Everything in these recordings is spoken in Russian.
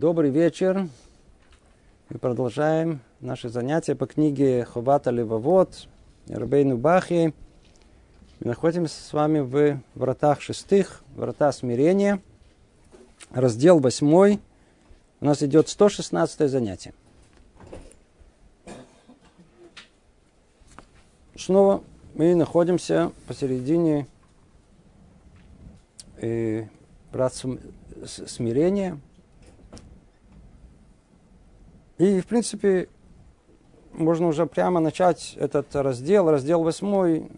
Добрый вечер. Мы продолжаем наши занятия по книге Ховата Левовод Рабейну Бахи. Мы находимся с вами в вратах шестых, врата смирения, раздел восьмой. У нас идет 116 занятие. Снова мы находимся посередине э, врат смирения – и, в принципе, можно уже прямо начать этот раздел, раздел восьмой.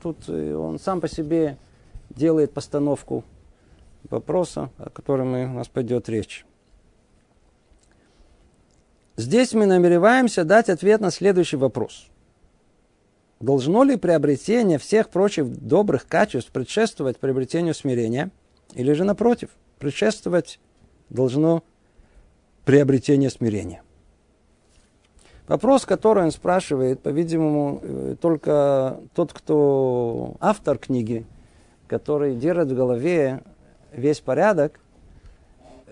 Тут он сам по себе делает постановку вопроса, о котором у нас пойдет речь. Здесь мы намереваемся дать ответ на следующий вопрос. Должно ли приобретение всех прочих добрых качеств предшествовать приобретению смирения? Или же напротив, предшествовать должно приобретение смирения? Вопрос, который он спрашивает, по-видимому, э, только тот, кто автор книги, который держит в голове весь порядок,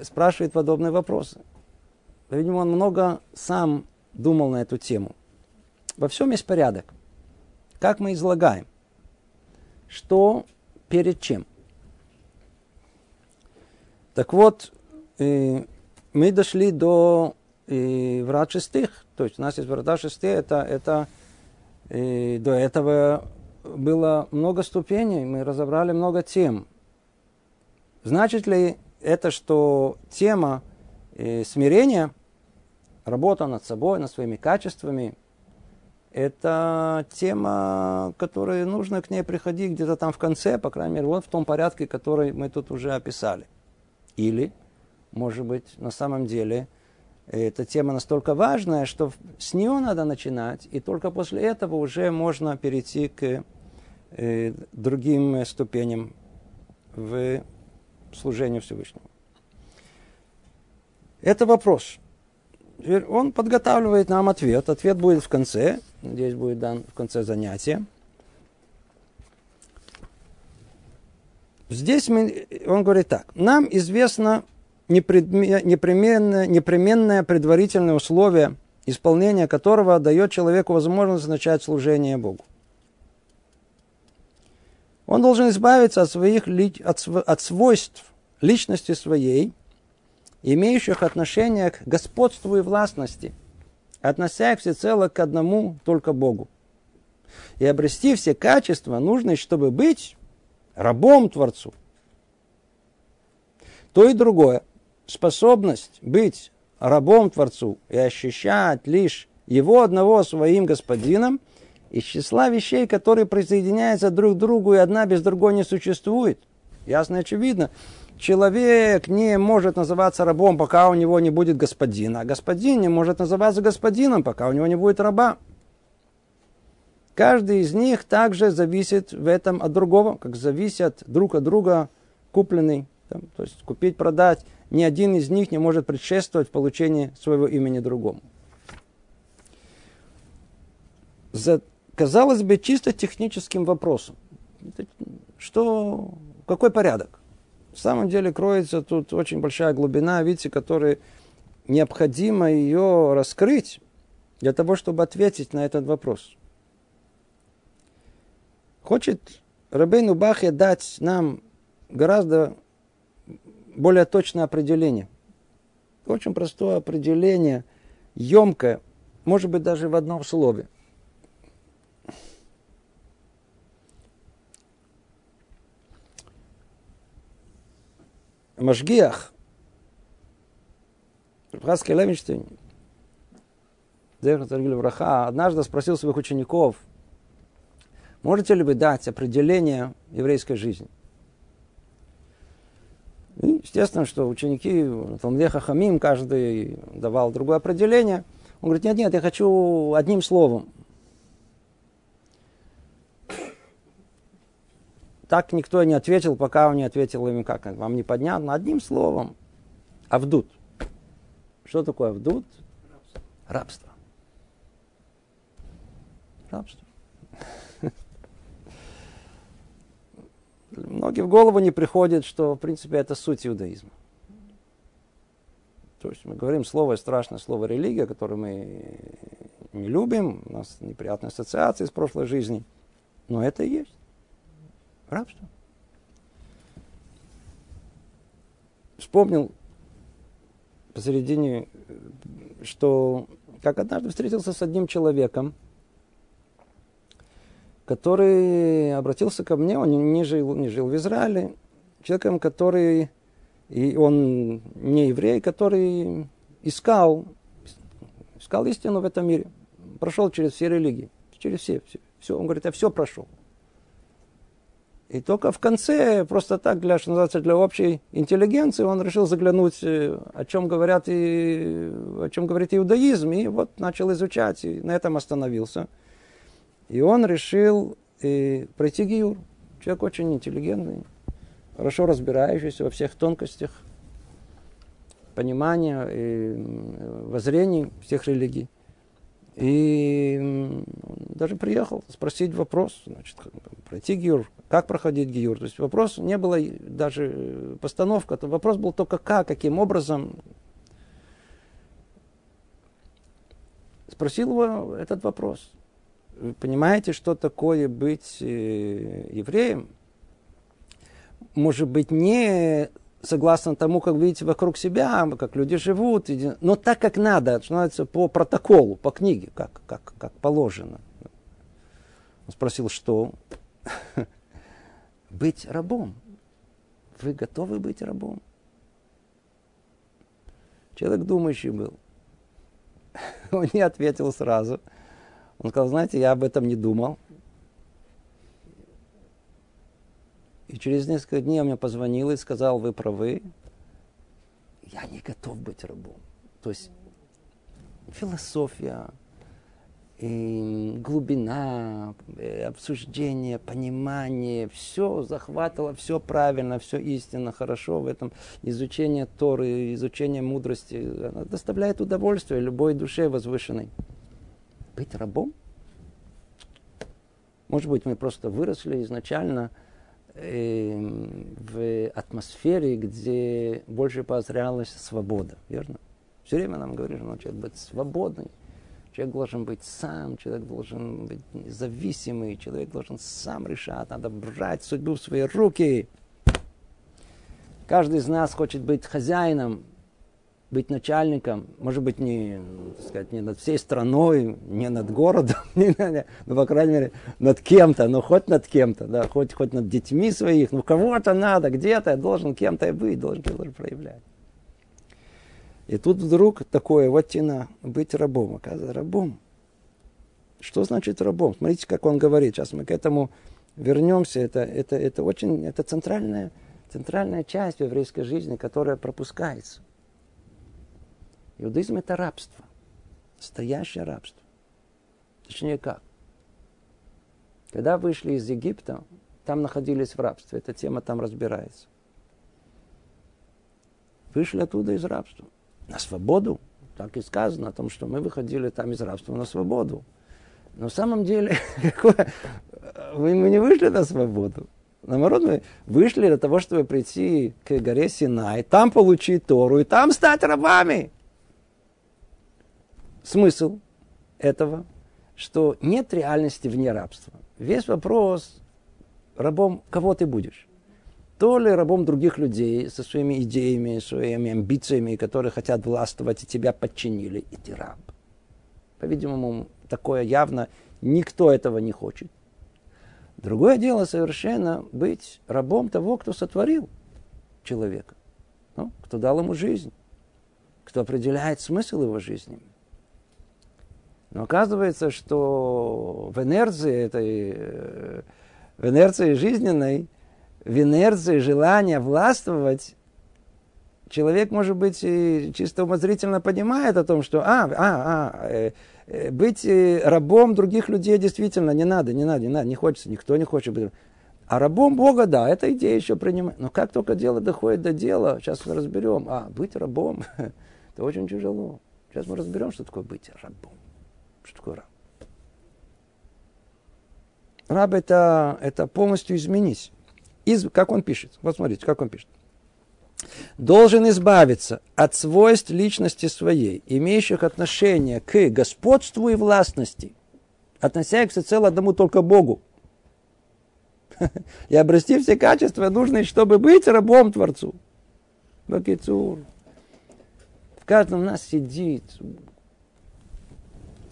спрашивает подобные вопросы. По-видимому, он много сам думал на эту тему. Во всем есть порядок. Как мы излагаем? Что перед чем? Так вот, э, мы дошли до и врат шестых. То есть у нас есть врата шестые, это, это и до этого было много ступеней, мы разобрали много тем. Значит ли это, что тема э, смирения, работа над собой, над своими качествами, это тема, которой нужно к ней приходить где-то там в конце, по крайней мере, вот в том порядке, который мы тут уже описали. Или, может быть, на самом деле – эта тема настолько важная, что с нее надо начинать, и только после этого уже можно перейти к э, другим ступеням в служении Всевышнему. Это вопрос. Он подготавливает нам ответ. Ответ будет в конце. Надеюсь, будет дан в конце занятия. Здесь мы, он говорит так. Нам известно непременное, непременное предварительное условие, исполнение которого дает человеку возможность начать служение Богу. Он должен избавиться от, своих, от, от свойств личности своей, имеющих отношение к господству и властности, относя их всецело к одному только Богу. И обрести все качества, нужные, чтобы быть рабом Творцу. То и другое – способность быть рабом Творцу и ощущать лишь его одного своим господином из числа вещей, которые присоединяются друг к другу, и одна без другой не существует. Ясно и очевидно. Человек не может называться рабом, пока у него не будет господина, а господин не может называться господином, пока у него не будет раба. Каждый из них также зависит в этом от другого, как зависят друг от друга купленный, там, то есть купить, продать, ни один из них не может предшествовать получению своего имени другому. За, казалось бы, чисто техническим вопросом. Что, какой порядок? В самом деле кроется тут очень большая глубина, видите, которой необходимо ее раскрыть для того, чтобы ответить на этот вопрос. Хочет Рабейну Бахе дать нам гораздо более точное определение. Очень простое определение, емкое, может быть, даже в одном слове. Машгиах, Хаский Левинштейн, однажды спросил своих учеников, можете ли вы дать определение еврейской жизни? И естественно, что ученики Талмудеха Хамим, каждый давал другое определение. Он говорит, нет, нет, я хочу одним словом. Так никто не ответил, пока он не ответил им, как вам непонятно, одним словом. Авдут. Что такое авдут? Рабство. Рабство. Многие в голову не приходит, что, в принципе, это суть иудаизма. То есть мы говорим слово страшное, слово религия, которое мы не любим, у нас неприятные ассоциации с прошлой жизни. Но это и есть рабство. Вспомнил посередине, что как однажды встретился с одним человеком, который обратился ко мне, он не жил, не жил в Израиле, человеком, который, и он не еврей, который искал, искал истину в этом мире, прошел через все религии, через все, все, все. Он говорит, я все прошел. И только в конце, просто так, для, что называется, для общей интеллигенции, он решил заглянуть, э, о чем говорят и о чем говорит иудаизм, и вот начал изучать, и на этом остановился. И он решил и, э, пройти гиюр. Человек очень интеллигентный, хорошо разбирающийся во всех тонкостях понимания и воззрений всех религий. И даже приехал спросить вопрос, значит, пройти гиюр, как проходить гиюр. То есть вопрос не было даже постановка, то вопрос был только как, каким образом. Спросил его этот вопрос. Вы понимаете, что такое быть э, евреем? Может быть, не согласно тому, как видите вокруг себя, как люди живут, но так, как надо, называется, по протоколу, по книге, как, как, как положено. Он спросил, что? быть рабом. Вы готовы быть рабом? Человек думающий был. Он не ответил сразу. Он сказал, знаете, я об этом не думал. И через несколько дней он мне позвонил и сказал, вы правы. Я не готов быть рабом. То есть философия, и глубина, э, обсуждение, понимание, все захватывало, все правильно, все истинно, хорошо в этом изучение Торы, изучение мудрости, доставляет удовольствие любой душе возвышенной. Быть рабом? Может быть, мы просто выросли изначально э, в атмосфере, где больше поощрялась свобода, верно? Все время нам говорят, что человек быть свободный. Человек должен быть сам, человек должен быть независимый, человек должен сам решать, надо брать судьбу в свои руки. Каждый из нас хочет быть хозяином, быть начальником, может быть, не, так сказать, не над всей страной, не над городом, не, ну, по крайней мере, над кем-то, но хоть над кем-то, да, хоть, хоть над детьми своих, ну, кого-то надо, где-то я должен кем-то быть, должен, должен проявлять. И тут вдруг такое, вот тина, быть рабом. Оказывается, рабом. Что значит рабом? Смотрите, как он говорит. Сейчас мы к этому вернемся. Это, это, это очень, это центральная, центральная часть еврейской жизни, которая пропускается. Иудаизм это рабство. Настоящее рабство. Точнее как? Когда вышли из Египта, там находились в рабстве. Эта тема там разбирается. Вышли оттуда из рабства на свободу. Так и сказано о том, что мы выходили там из рабства на свободу. Но в самом деле, мы не вышли на свободу. Наоборот, мы вышли для того, чтобы прийти к горе Синай, там получить Тору и там стать рабами. Смысл этого, что нет реальности вне рабства. Весь вопрос, рабом кого ты будешь то ли рабом других людей со своими идеями, своими амбициями, которые хотят властвовать и тебя подчинили, и ты раб. По-видимому, такое явно никто этого не хочет. Другое дело совершенно быть рабом того, кто сотворил человека, ну, кто дал ему жизнь, кто определяет смысл его жизни. Но оказывается, что в инерции этой, э, в инерции жизненной в инерции желания властвовать, человек, может быть, и чисто умозрительно понимает о том, что а, а, а, э, э, быть рабом других людей действительно не надо, не надо, не надо, не хочется, никто не хочет быть. А рабом Бога, да, эта идея еще принимает. Но как только дело доходит до дела, сейчас мы разберем, а, быть рабом, это очень тяжело. Сейчас мы разберем, что такое быть рабом. Что такое раб? Раб это, это полностью изменить. Из, как он пишет? Вот смотрите, как он пишет. должен избавиться от свойств личности своей, имеющих отношение к господству и властности, относясь всецело одному только Богу. И обрасти все качества, нужные, чтобы быть рабом Творцу. Бакицур. В каждом нас сидит,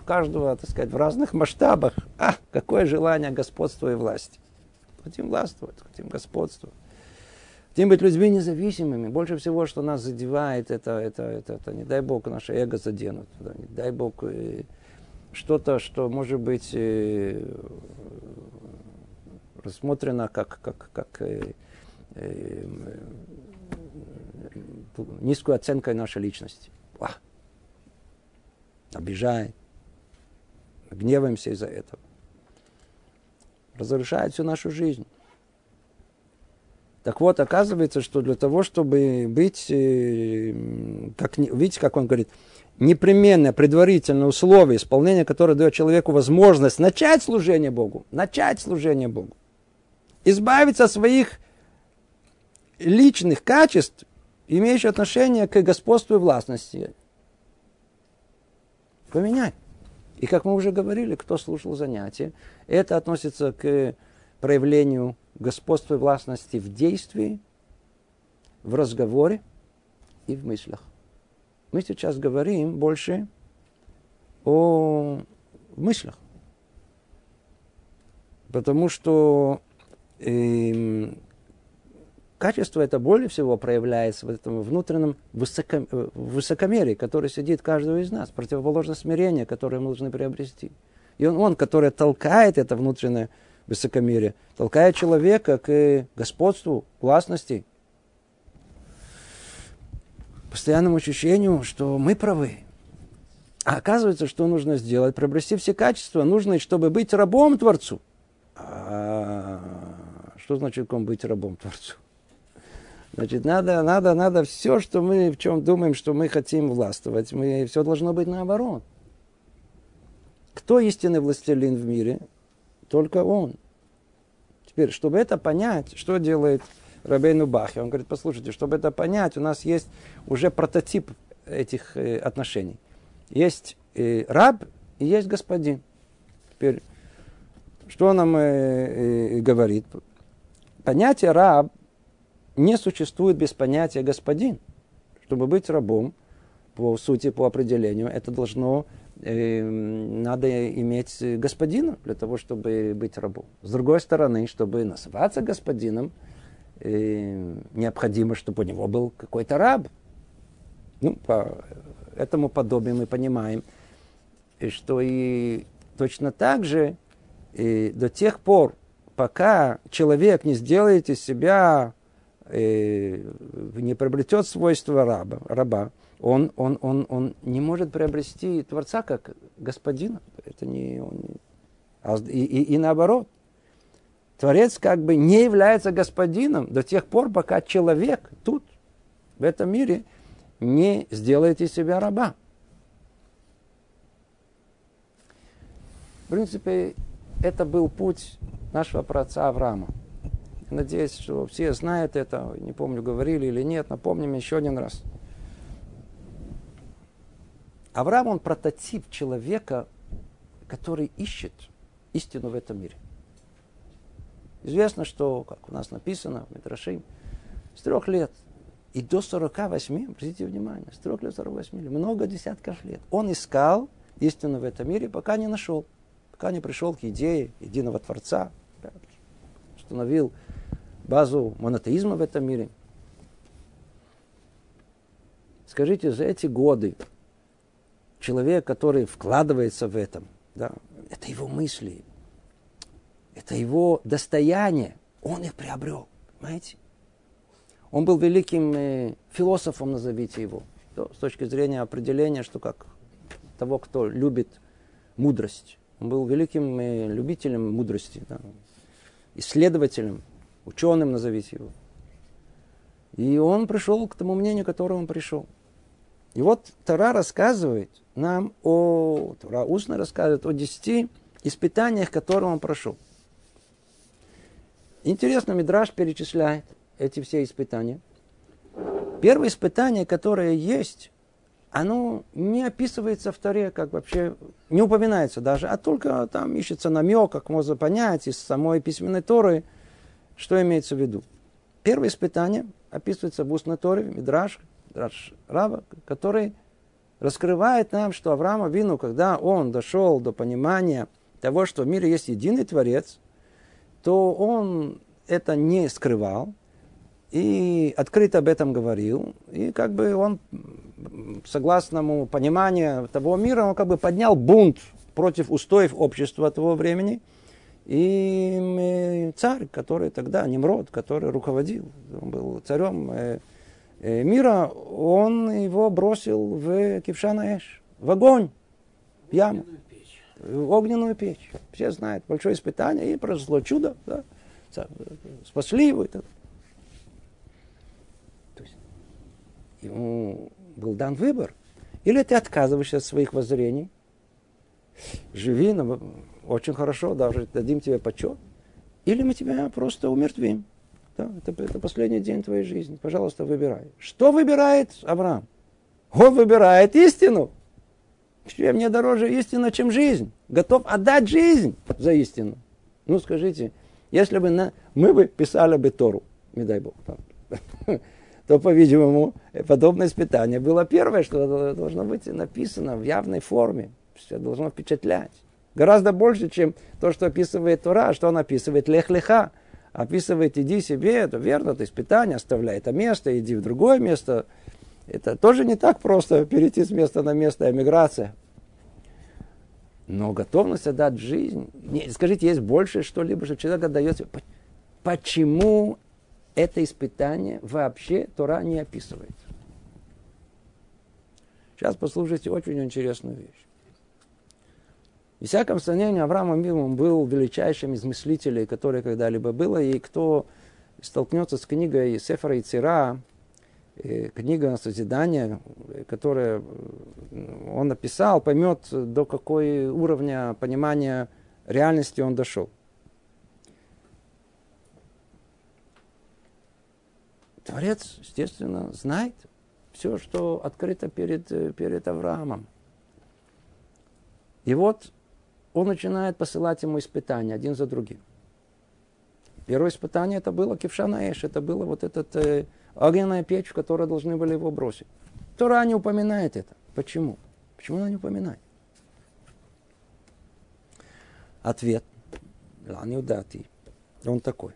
каждого, так сказать, в разных масштабах. А, какое желание господства и власти. Хотим властвовать, хотим господствовать. Хотим быть людьми независимыми. Больше всего, что нас задевает, это, это, это, это не дай Бог, наше эго заденут. Да, не дай Бог, э, что-то, что может быть э, рассмотрено как, как, как э, э, низкую оценкой нашей личности. Ва. Обижает. Гневаемся из-за этого. Разрушает всю нашу жизнь. Так вот, оказывается, что для того, чтобы быть, э, как, видите, как он говорит, непременное предварительное условие, исполнение которое дает человеку возможность начать служение Богу, начать служение Богу, избавиться от своих личных качеств, имеющих отношение к господству и властности. Поменять. И как мы уже говорили, кто слушал занятия, это относится к проявлению господства и властности в действии, в разговоре и в мыслях. Мы сейчас говорим больше о мыслях. Потому что э, качество это более всего проявляется в этом внутреннем э, высокомерии, которое сидит каждого из нас, противоположное смирение, которое мы должны приобрести. И он, он который толкает это внутреннее высокомерие, толкает человека к господству, властности, постоянному ощущению, что мы правы. А оказывается, что нужно сделать? Приобрести все качества, нужные, чтобы быть рабом Творцу. А что значит ком быть рабом Творцу? Значит, надо, надо, надо все, что мы в чем думаем, что мы хотим властвовать, мы, все должно быть наоборот. Кто истинный властелин в мире? Только он. Теперь, чтобы это понять, что делает Рабейну Бахи? Он говорит, послушайте, чтобы это понять, у нас есть уже прототип этих э, отношений. Есть э, раб и есть господин. Теперь, что нам э, э, говорит? Понятие раб не существует без понятия господин. Чтобы быть рабом, по сути, по определению, это должно, э, надо иметь господина для того, чтобы быть рабом. С другой стороны, чтобы называться господином, э, необходимо, чтобы у него был какой-то раб. Ну, по этому подобию мы понимаем, что и точно так же и до тех пор, пока человек не сделает из себя э, не приобретет свойства раба, раба он, он, он, он не может приобрести Творца как господина. Это не, он, а, и, и, и наоборот. Творец как бы не является господином до тех пор, пока человек тут, в этом мире, не сделает из себя раба. В принципе, это был путь нашего праотца Авраама. Надеюсь, что все знают это. Не помню, говорили или нет. Напомним еще один раз. Авраам, он прототип человека, который ищет истину в этом мире. Известно, что, как у нас написано в Митрашим, с трех лет и до 48, обратите внимание, с трех лет 48, много десятков лет. Он искал истину в этом мире, пока не нашел, пока не пришел к идее единого Творца, установил базу монотеизма в этом мире. Скажите, за эти годы человек, который вкладывается в этом, да, это его мысли, это его достояние, он их приобрел, понимаете? Он был великим э, философом, назовите его, то, с точки зрения определения, что как того, кто любит мудрость. Он был великим э, любителем мудрости, да, исследователем ученым назовите его. И он пришел к тому мнению, к которому он пришел. И вот Тара рассказывает нам о, Тара устно рассказывает о десяти испытаниях, которые он прошел. Интересно, Мидраш перечисляет эти все испытания. Первое испытание, которое есть, оно не описывается в Таре, как вообще не упоминается даже, а только там ищется намек, как можно понять из самой письменной Торы, что имеется в виду. Первое испытание описывается в устной Торе, в Мидраш, Мидраш Рава, который раскрывает нам, что Авраам Авину, когда он дошел до понимания того, что в мире есть единый Творец, то он это не скрывал и открыто об этом говорил. И как бы он, согласно пониманию того мира, он как бы поднял бунт против устоев общества того времени. И царь, который тогда, Немрод, который руководил, он был царем э, э, мира, он его бросил в Кившана Эш, в огонь, в яму в огненную печь. Все знают, большое испытание, и произошло чудо. Да? Спасли его. То есть ему был дан выбор. Или ты отказываешься от своих воззрений, живи, но очень хорошо, даже дадим тебе почет, или мы тебя просто умертвим. Да, это, это последний день твоей жизни. Пожалуйста, выбирай. Что выбирает Авраам? Он выбирает истину. Что мне дороже истина, чем жизнь. Готов отдать жизнь за истину. Ну, скажите, если бы на, мы бы писали бы Тору, не дай Бог, то, по-видимому, подобное испытание было первое, что должно быть написано в явной форме. Все должно впечатлять. Гораздо больше, чем то, что описывает Тора, что он описывает лех-леха. Описывает иди себе, это верно, это испытание, оставляй это место, иди в другое место – это тоже не так просто перейти с места на место, эмиграция. Но готовность отдать жизнь, не, скажите, есть больше что-либо, что человек отдает. Почему это испытание вообще Тора не описывает? Сейчас послушайте очень интересную вещь. И всяком сомнении, Авраам Амилом был величайшим из мыслителей, которые когда-либо было, и кто столкнется с книгой Сефара и Цира, Э, книга созидания, которую э, он написал, поймет, до какой уровня понимания реальности он дошел. Творец, естественно, знает все, что открыто перед, э, перед Авраамом. И вот он начинает посылать ему испытания один за другим. Первое испытание это было Кевшана Эш, это было вот этот огненная печь, в которую должны были его бросить. Тора не упоминает это. Почему? Почему она не упоминает? Ответ. Лани удати. Он такой.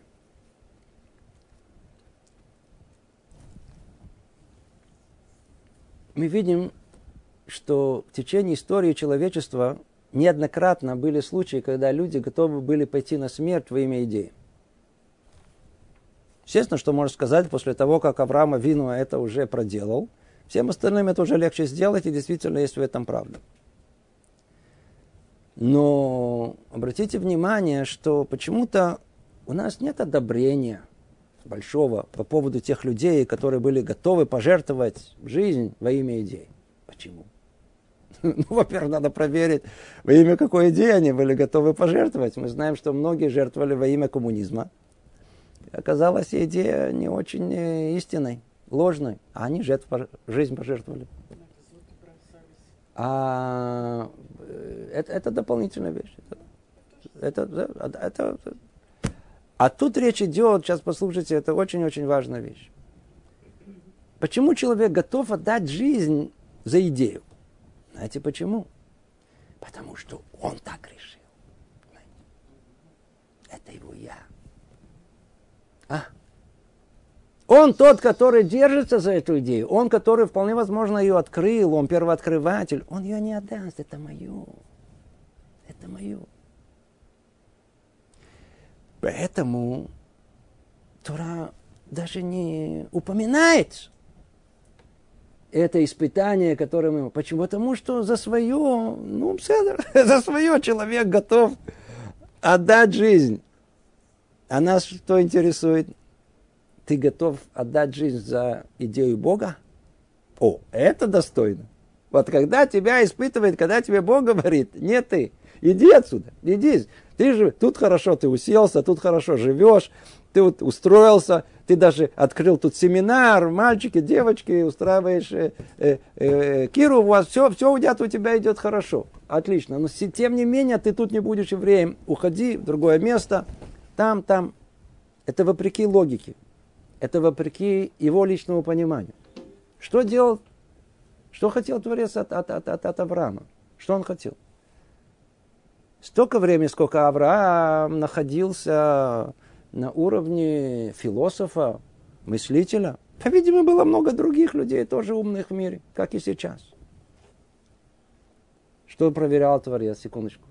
Мы видим, что в течение истории человечества неоднократно были случаи, когда люди готовы были пойти на смерть во имя идеи. Естественно, что можно сказать после того, как Авраам Вину это уже проделал. Всем остальным это уже легче сделать, и действительно есть в этом правда. Но обратите внимание, что почему-то у нас нет одобрения большого по поводу тех людей, которые были готовы пожертвовать жизнь во имя идей. Почему? Ну, во-первых, надо проверить, во имя какой идеи они были готовы пожертвовать. Мы знаем, что многие жертвовали во имя коммунизма – оказалась идея не очень э, истинной, ложной. А они жертв, жизнь пожертвовали. А э, это, это дополнительная вещь. Это, это, это, а тут речь идет, сейчас послушайте, это очень-очень важная вещь. Почему человек готов отдать жизнь за идею? Знаете почему? Потому что он так решил. Это его я. А? Он тот, который держится за эту идею. Он, который вполне возможно ее открыл. Он первооткрыватель. Он ее не отдаст. Это мое. Это мое. Поэтому Тора даже не упоминает это испытание, которое мы... Почему? Потому что за свое, ну, за свое человек готов отдать жизнь. А нас что интересует? Ты готов отдать жизнь за идею Бога? О, это достойно. Вот когда тебя испытывает, когда тебе Бог говорит, нет ты, иди отсюда, иди. Ты же тут хорошо, ты уселся, тут хорошо живешь, ты вот устроился, ты даже открыл тут семинар, мальчики, девочки, устраиваешь э, э, э, Киру, у вас все, все у тебя, у тебя идет хорошо. Отлично. Но тем не менее, ты тут не будешь евреем. Уходи в другое место. Там, там. Это вопреки логике. Это вопреки его личному пониманию. Что делал? Что хотел Творец от, от, от, от Авраама? Что он хотел? Столько времени, сколько Авраам находился на уровне философа, мыслителя. По-видимому, было много других людей, тоже умных в мире, как и сейчас. Что проверял Творец? Секундочку.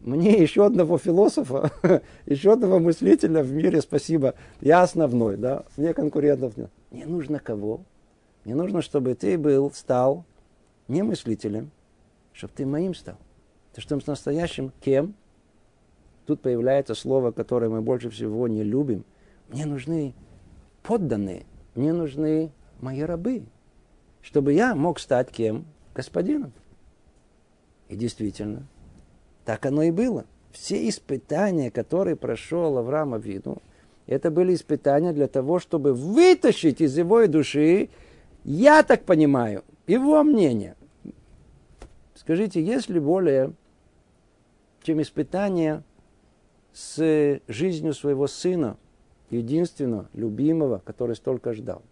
Мне еще одного философа, еще одного мыслителя в мире, спасибо. Я основной, да, мне конкурентов нет. Мне нужно кого? Мне нужно, чтобы ты был, стал не мыслителем, чтобы ты моим стал. Ты что с настоящим кем? Тут появляется слово, которое мы больше всего не любим. Мне нужны подданные, мне нужны мои рабы, чтобы я мог стать кем? Господином. И действительно, так оно и было. Все испытания, которые прошел Авраам Авину, это были испытания для того, чтобы вытащить из его души, я так понимаю, его мнение. Скажите, есть ли более, чем испытание с жизнью своего сына, единственного, любимого, который столько ждал.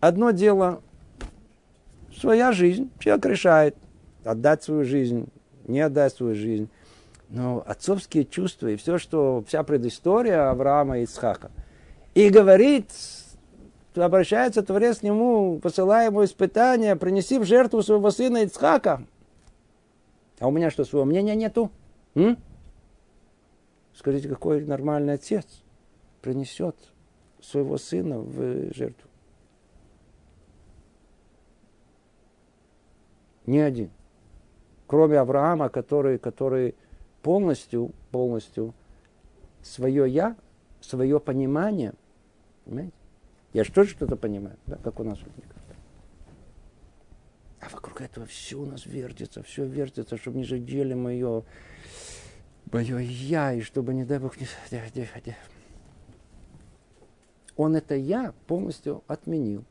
Одно дело, своя жизнь, человек решает, отдать свою жизнь, не отдать свою жизнь. Но отцовские чувства и все, что вся предыстория Авраама и Ицхака. И говорит, обращается Творец к нему, посылая ему испытания, принеси в жертву своего сына Ицхака. А у меня что, своего мнения нету? М? Скажите, какой нормальный отец принесет своего сына в жертву? Ни один. Кроме Авраама, который, который полностью, полностью свое я, свое понимание, понимаете? Я же тоже что-то понимаю, да, как у нас вот А вокруг этого все у нас вертится, все вертится, чтобы не задели мое мое я, и чтобы, не дай Бог, не... Он это я полностью отменил.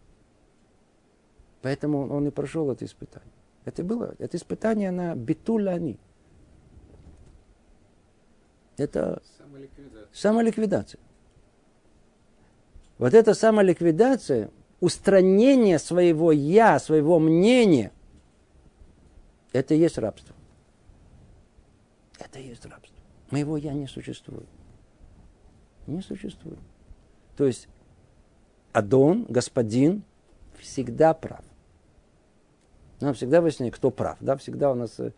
Поэтому он и прошел это испытание. Это было, это испытание на битуляни. Это самоликвидация. самоликвидация. Вот эта самоликвидация, устранение своего я, своего мнения, это и есть рабство. Это и есть рабство. Моего я не существует. Не существует. То есть Адон, господин, всегда прав. Нам всегда выясняет, кто прав. Да? Всегда у нас э,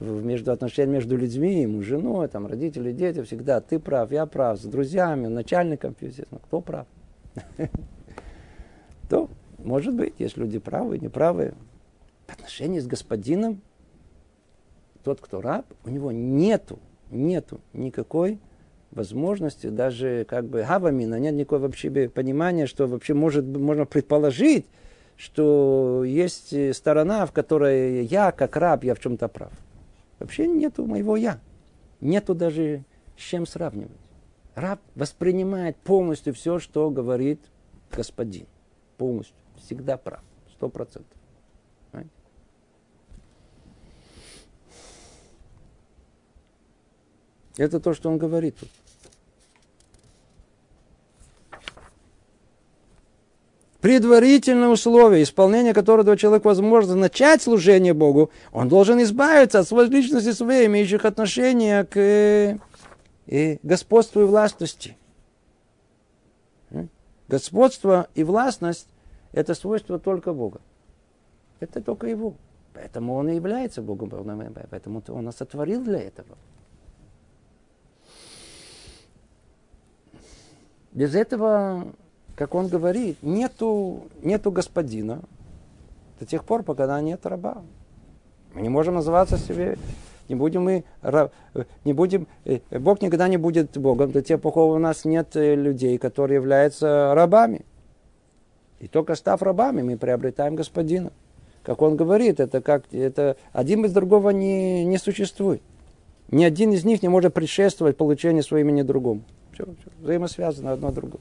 между отношениями между людьми, ему, женой, там, родители, дети, всегда ты прав, я прав, с друзьями, начальником, естественно, кто прав. То, может быть, есть люди правые, неправые. В отношении с господином, тот, кто раб, у него нету нету никакой возможности, даже как бы гавамина, нет никакого вообще понимания, что вообще может, можно предположить, что есть сторона, в которой я, как раб, я в чем-то прав. Вообще нету моего я. Нету даже с чем сравнивать. Раб воспринимает полностью все, что говорит господин. Полностью. Всегда прав. Сто процентов. Это то, что он говорит тут. Предварительное условие, исполнение которого человек возможно начать служение Богу, он должен избавиться от своей личности своей, имеющих отношение к э, и господству и властности. Господство и властность – это свойство только Бога. Это только Его. Поэтому Он и является Богом, поэтому Он нас сотворил для этого. Без этого, как он говорит, нету, нету господина до тех пор, пока нет раба. Мы не можем называться себе, не будем мы, не будем, э, Бог никогда не будет Богом до тех пор, у нас нет э, людей, которые являются рабами. И только став рабами, мы приобретаем господина. Как он говорит, это как это один без другого не, не существует. ни один из них не может предшествовать получению своего имени другому. Все, все, взаимосвязано одно другое.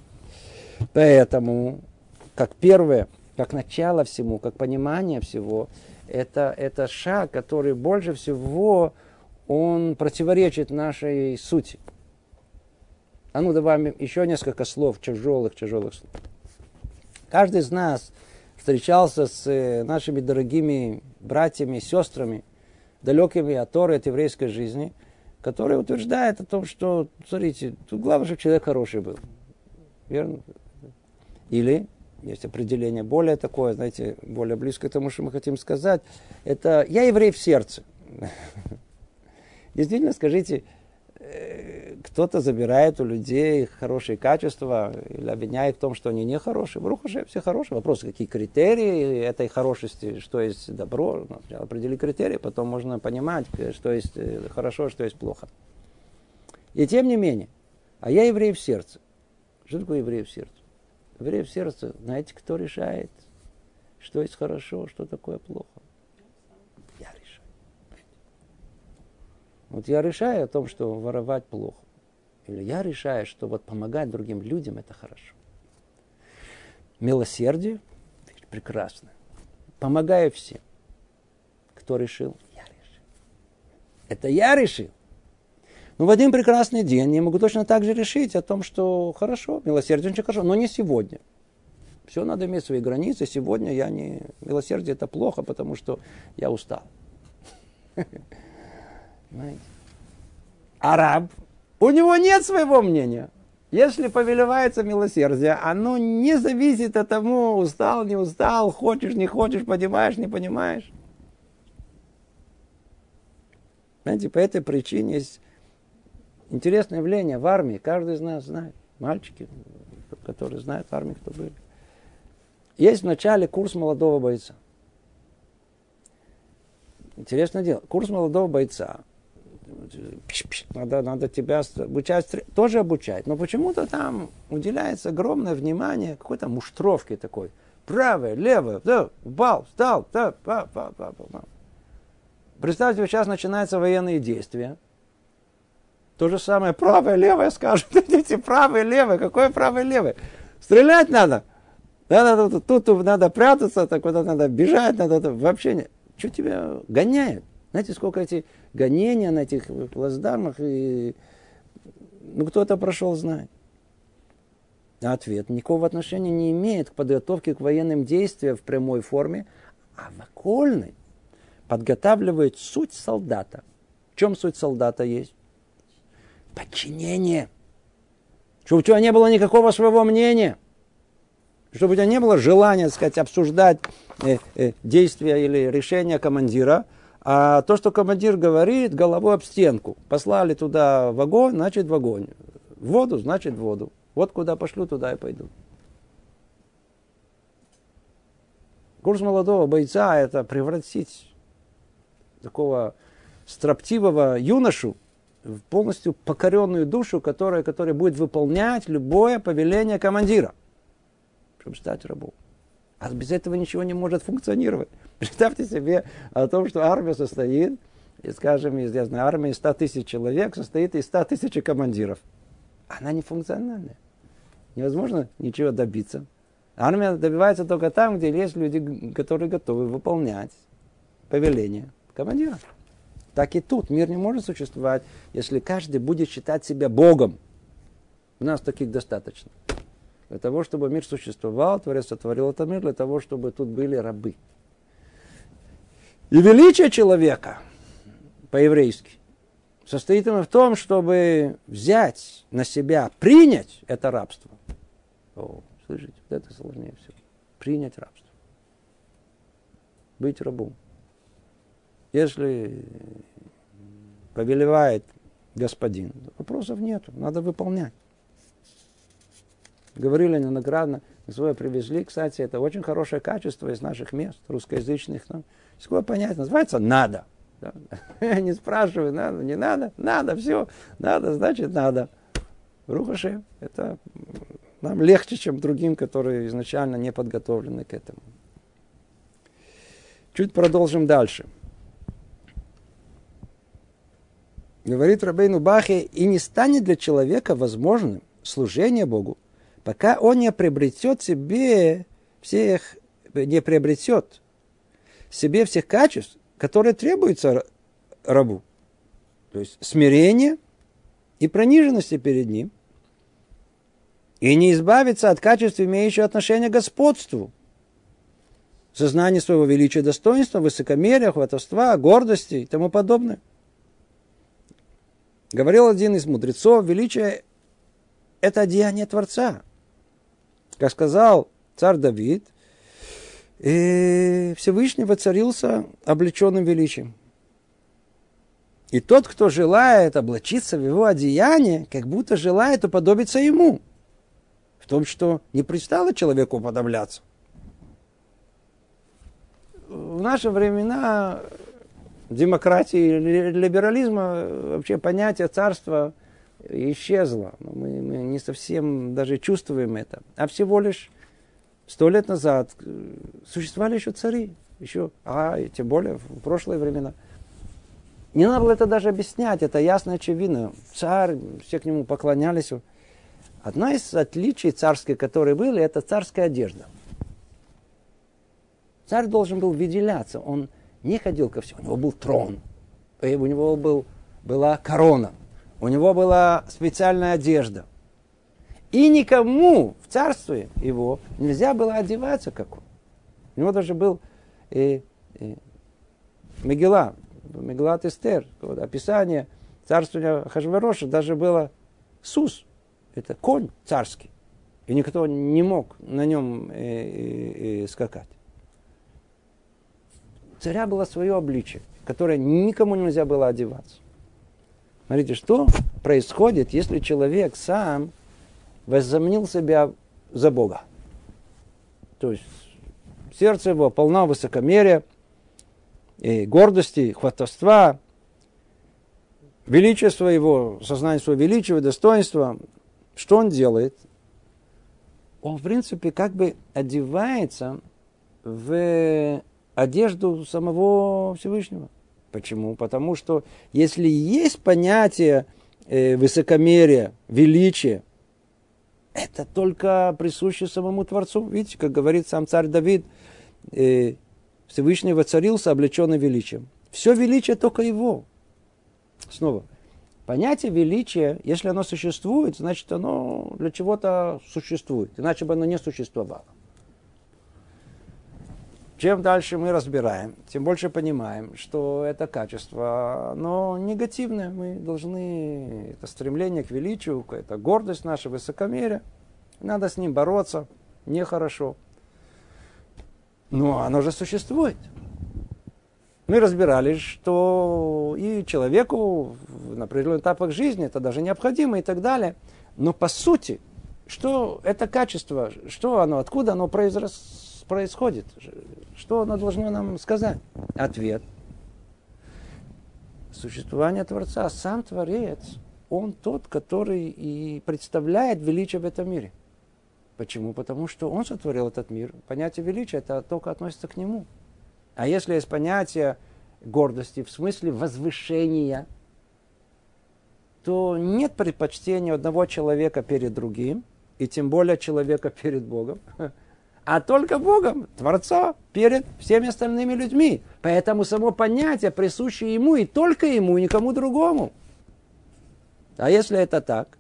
Поэтому, как первое, как начало всему, как понимание всего, это, это шаг, который больше всего он противоречит нашей сути. А ну, добавим еще несколько слов, тяжелых, тяжелых слов. Каждый из нас встречался с э, нашими дорогими братьями, сестрами, далекими от Торы, от еврейской жизни, которые утверждают о том, что, смотрите, тут главное, чтобы человек хороший был. Верно? Или есть определение более такое, знаете, более близкое к тому, что мы хотим сказать. Это «я еврей в сердце». Действительно, скажите, э, кто-то забирает у людей хорошие качества или обвиняет в том, что они нехорошие. Вдруг уже все хорошие. Вопрос, какие критерии этой хорошести, что есть добро. Ну, определи критерии, потом можно понимать, что есть э, хорошо, что есть плохо. И тем не менее, а я еврей в сердце. Что такое еврей в сердце? Еврей в сердце, знаете, кто решает, что есть хорошо, что такое плохо? Я решаю. Вот я решаю о том, что воровать плохо. Или я решаю, что вот помогать другим людям это хорошо. Милосердие прекрасно. Помогаю всем. Кто решил? Я решил. Это я решил. Но в один прекрасный день я могу точно так же решить о том, что хорошо, милосердие очень хорошо, но не сегодня. Все надо иметь свои границы. Сегодня я не... Милосердие это плохо, потому что я устал. Араб, у него нет своего мнения. Если повелевается милосердие, оно не зависит от того, устал, не устал, хочешь, не хочешь, понимаешь, не понимаешь. Знаете, по этой причине есть Интересное явление в армии, каждый из нас знает. Мальчики, которые знают в армии, кто были. Есть в начале курс молодого бойца. Интересное дело. Курс молодого бойца. Надо, надо тебя обучать, тоже обучать. Но почему-то там уделяется огромное внимание какой-то муштровке такой. Правое, левое, да, упал, встал, да, па, па, па, па. Представьте, сейчас начинаются военные действия. То же самое правое, левое скажут. Эти правое, левое. Какое правое, левое? Стрелять надо. Надо тут, тут, тут надо прятаться, так куда надо бежать, надо вообще не. Что тебя гоняют? Знаете, сколько эти гонения на этих плацдармах и ну кто это прошел, знает. Ответ никакого отношения не имеет к подготовке к военным действиям в прямой форме, а в окольной подготавливает суть солдата. В чем суть солдата есть? Подчинение. Чтобы у тебя не было никакого своего мнения. Чтобы у тебя не было желания, так сказать, обсуждать э, э, действия или решения командира. А то, что командир говорит, головой об стенку. Послали туда в огонь, значит в огонь. В воду, значит в воду. Вот куда пошлю, туда и пойду. Курс молодого бойца – это превратить такого строптивого юношу в полностью покоренную душу, которая, которая будет выполнять любое повеление командира, чтобы стать рабом. А без этого ничего не может функционировать. Представьте себе о том, что армия состоит, и, скажем, из, я знаю, армия из 100 тысяч человек состоит из 100 тысяч командиров. Она не функциональная. Невозможно ничего добиться. Армия добивается только там, где есть люди, которые готовы выполнять повеление командира. Так и тут мир не может существовать, если каждый будет считать себя Богом. У нас таких достаточно. Для того, чтобы мир существовал, Творец сотворил этот мир, для того, чтобы тут были рабы. И величие человека, по-еврейски, состоит именно в том, чтобы взять на себя, принять это рабство. О, слышите, вот это сложнее всего. Принять рабство. Быть рабом. Если повелевает господин, вопросов нет, надо выполнять. Говорили неоднократно, свое привезли, кстати, это очень хорошее качество из наших мест, русскоязычных. Ну, такое понятие называется «надо». Да? Не спрашиваю, надо, не надо, надо, все, надо, значит надо. Рухаши, это нам легче, чем другим, которые изначально не подготовлены к этому. Чуть продолжим дальше. говорит Рабейну Бахе, и не станет для человека возможным служение Богу, пока он не приобретет себе всех, не приобретет себе всех качеств, которые требуются рабу. То есть смирение и прониженности перед ним. И не избавиться от качеств, имеющих отношение к господству. Сознание своего величия, достоинства, высокомерия, хватовства, гордости и тому подобное. Говорил один из мудрецов, величие – это одеяние Творца. Как сказал царь Давид, и Всевышний воцарился облеченным величием. И тот, кто желает облачиться в его одеяние, как будто желает уподобиться ему. В том, что не пристало человеку уподобляться. В наши времена демократии либерализма вообще понятие царства исчезло. Мы, мы не совсем даже чувствуем это. А всего лишь сто лет назад существовали еще цари. Еще, а тем более в прошлые времена – не надо было это даже объяснять, это ясно очевидно. Царь, все к нему поклонялись. Одно из отличий царских, которые были, это царская одежда. Царь должен был выделяться, он не ходил ко всему. У него был трон, у него был, была корона, у него была специальная одежда. И никому в царстве его нельзя было одеваться, как он. У него даже был э, э, Мегила, Меглат Эстер, описание царствования Хашвароша даже было Сус, это конь царский. И никто не мог на нем э, э, э, скакать. У царя было свое обличие, которое никому нельзя было одеваться. Смотрите, что происходит, если человек сам возомнил себя за Бога. То есть сердце его полно высокомерия, и гордости, хватовства, величия своего, сознания своего величия, достоинства, что он делает? Он, в принципе, как бы одевается в одежду самого Всевышнего. Почему? Потому что если есть понятие э, высокомерия, величия, это только присуще самому Творцу. Видите, как говорит сам царь Давид, э, Всевышний воцарился, облеченный величием. Все величие только его. Снова, понятие величия, если оно существует, значит оно для чего-то существует, иначе бы оно не существовало. Чем дальше мы разбираем, тем больше понимаем, что это качество, оно негативное. Мы должны, это стремление к величию, это гордость наша, высокомерие. Надо с ним бороться, нехорошо. Но оно же существует. Мы разбирались, что и человеку на определенных этапах жизни это даже необходимо и так далее. Но по сути, что это качество, что оно, откуда оно произрас, происходит, что оно должно нам сказать? Ответ. Существование Творца, сам Творец, он тот, который и представляет величие в этом мире – Почему? Потому что он сотворил этот мир. Понятие величия это только относится к нему. А если есть понятие гордости в смысле возвышения, то нет предпочтения одного человека перед другим, и тем более человека перед Богом, а только Богом, Творца, перед всеми остальными людьми. Поэтому само понятие присуще ему и только ему, и никому другому. А если это так,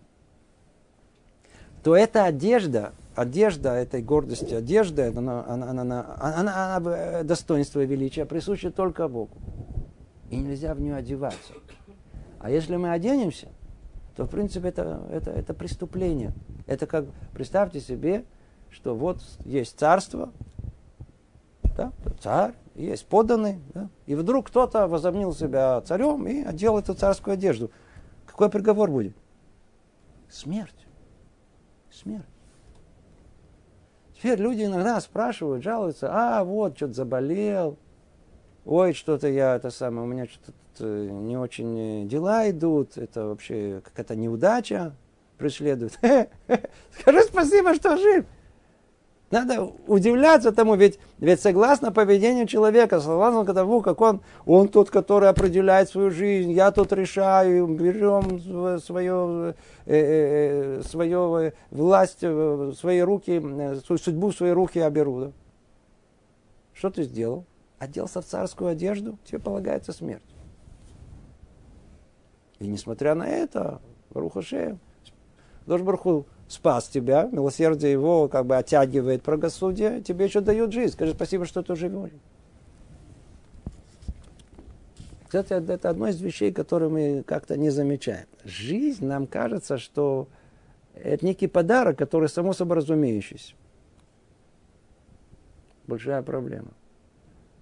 то эта одежда, одежда этой гордости, одежда, она, она, она, она, она, она э, достоинство и величие присуще только Богу. И нельзя в нее одеваться. А если мы оденемся, то в принципе это, это, это преступление. Это как, представьте себе, что вот есть царство, да, царь, есть подданный, да, и вдруг кто-то возомнил себя царем и одел эту царскую одежду. Какой приговор будет? Смерть. Смерть. Теперь люди иногда спрашивают, жалуются, а вот, что-то заболел, ой, что-то я, это самое, у меня что-то не очень дела идут, это вообще какая-то неудача преследует. Скажи спасибо, что жив. Надо удивляться тому, ведь, ведь согласно поведению человека, согласно тому, как он, он тот, который определяет свою жизнь, я тут решаю, берем свою, э, э, свою власть в свои руки, судьбу в свои руки я беру. Что ты сделал? Оделся в царскую одежду, тебе полагается смерть. И несмотря на это, Барухашеем, Дожбарху спас тебя, милосердие его как бы оттягивает правосудие, тебе еще дает жизнь. Скажи спасибо, что ты живешь. Кстати, это одно из вещей, которые мы как-то не замечаем. Жизнь, нам кажется, что это некий подарок, который само собой разумеющийся. Большая проблема.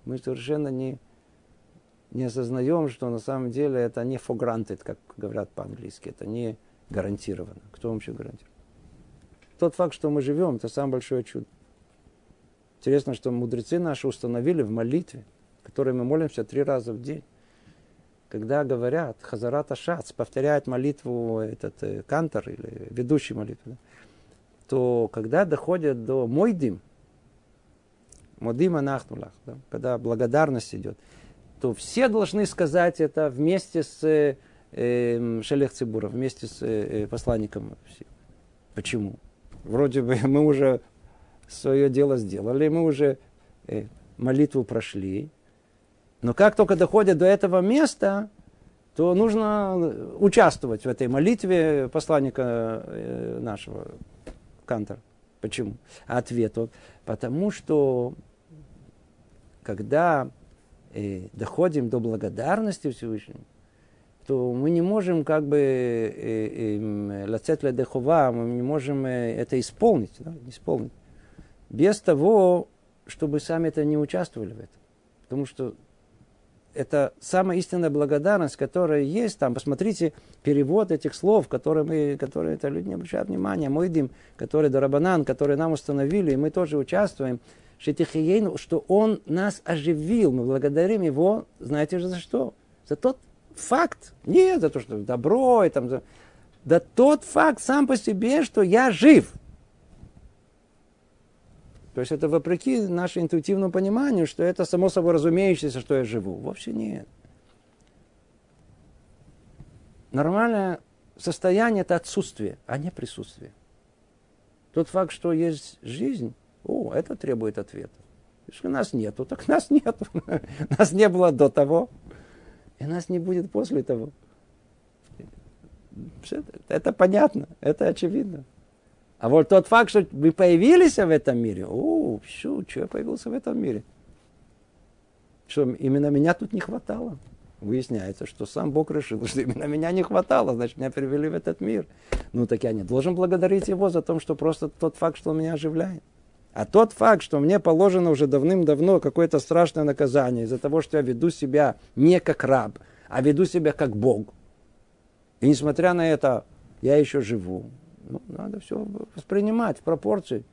Мы совершенно не, не осознаем, что на самом деле это не for granted, как говорят по-английски. Это не гарантированно. Кто вам еще гарантирует? Тот факт, что мы живем, это самое большое чудо. Интересно, что мудрецы наши установили в молитве, которой мы молимся три раза в день. Когда говорят Хазарат Ашац, повторяет молитву этот э, кантор или ведущий молитву, то когда доходят до Мойдим, Модим Анахнулах, да, когда благодарность идет, то все должны сказать это вместе с э, э, Шелех Цибура, вместе с э, посланником. Почему? Вроде бы мы уже свое дело сделали, мы уже э, молитву прошли. Но как только доходит до этого места, то нужно участвовать в этой молитве посланника э, нашего Кантора. Почему? Ответ вот, потому что когда э, доходим до благодарности Всевышнему, то мы не можем как бы э, эм, лацет дехова, мы не можем э, это исполнить, да, исполнить. Без того, чтобы сами это не участвовали в этом. Потому что это самая истинная благодарность, которая есть там. Посмотрите перевод этих слов, которые, мы, которые это люди не обращают внимания. Мой дым, который Дарабанан, который нам установили, и мы тоже участвуем. Что он нас оживил. Мы благодарим его, знаете же за что? За тот факт, не за то, что добро, и там, за... да тот факт сам по себе, что я жив. То есть это вопреки нашему интуитивному пониманию, что это само собой разумеющееся, что я живу. Вовсе нет. Нормальное состояние – это отсутствие, а не присутствие. Тот факт, что есть жизнь, о, это требует ответа. Если нас нету, так нас нету. Нас не было до того. И нас не будет после того. Это понятно, это очевидно. А вот тот факт, что вы появились в этом мире, о, что, что я появился в этом мире? Что именно меня тут не хватало. Выясняется, что сам Бог решил, что именно меня не хватало, значит, меня привели в этот мир. Ну, так я не должен благодарить Его за то, что просто тот факт, что Он меня оживляет. А тот факт, что мне положено уже давным-давно какое-то страшное наказание из-за того, что я веду себя не как раб, а веду себя как Бог. И несмотря на это, я еще живу. Ну, надо все воспринимать в пропорции.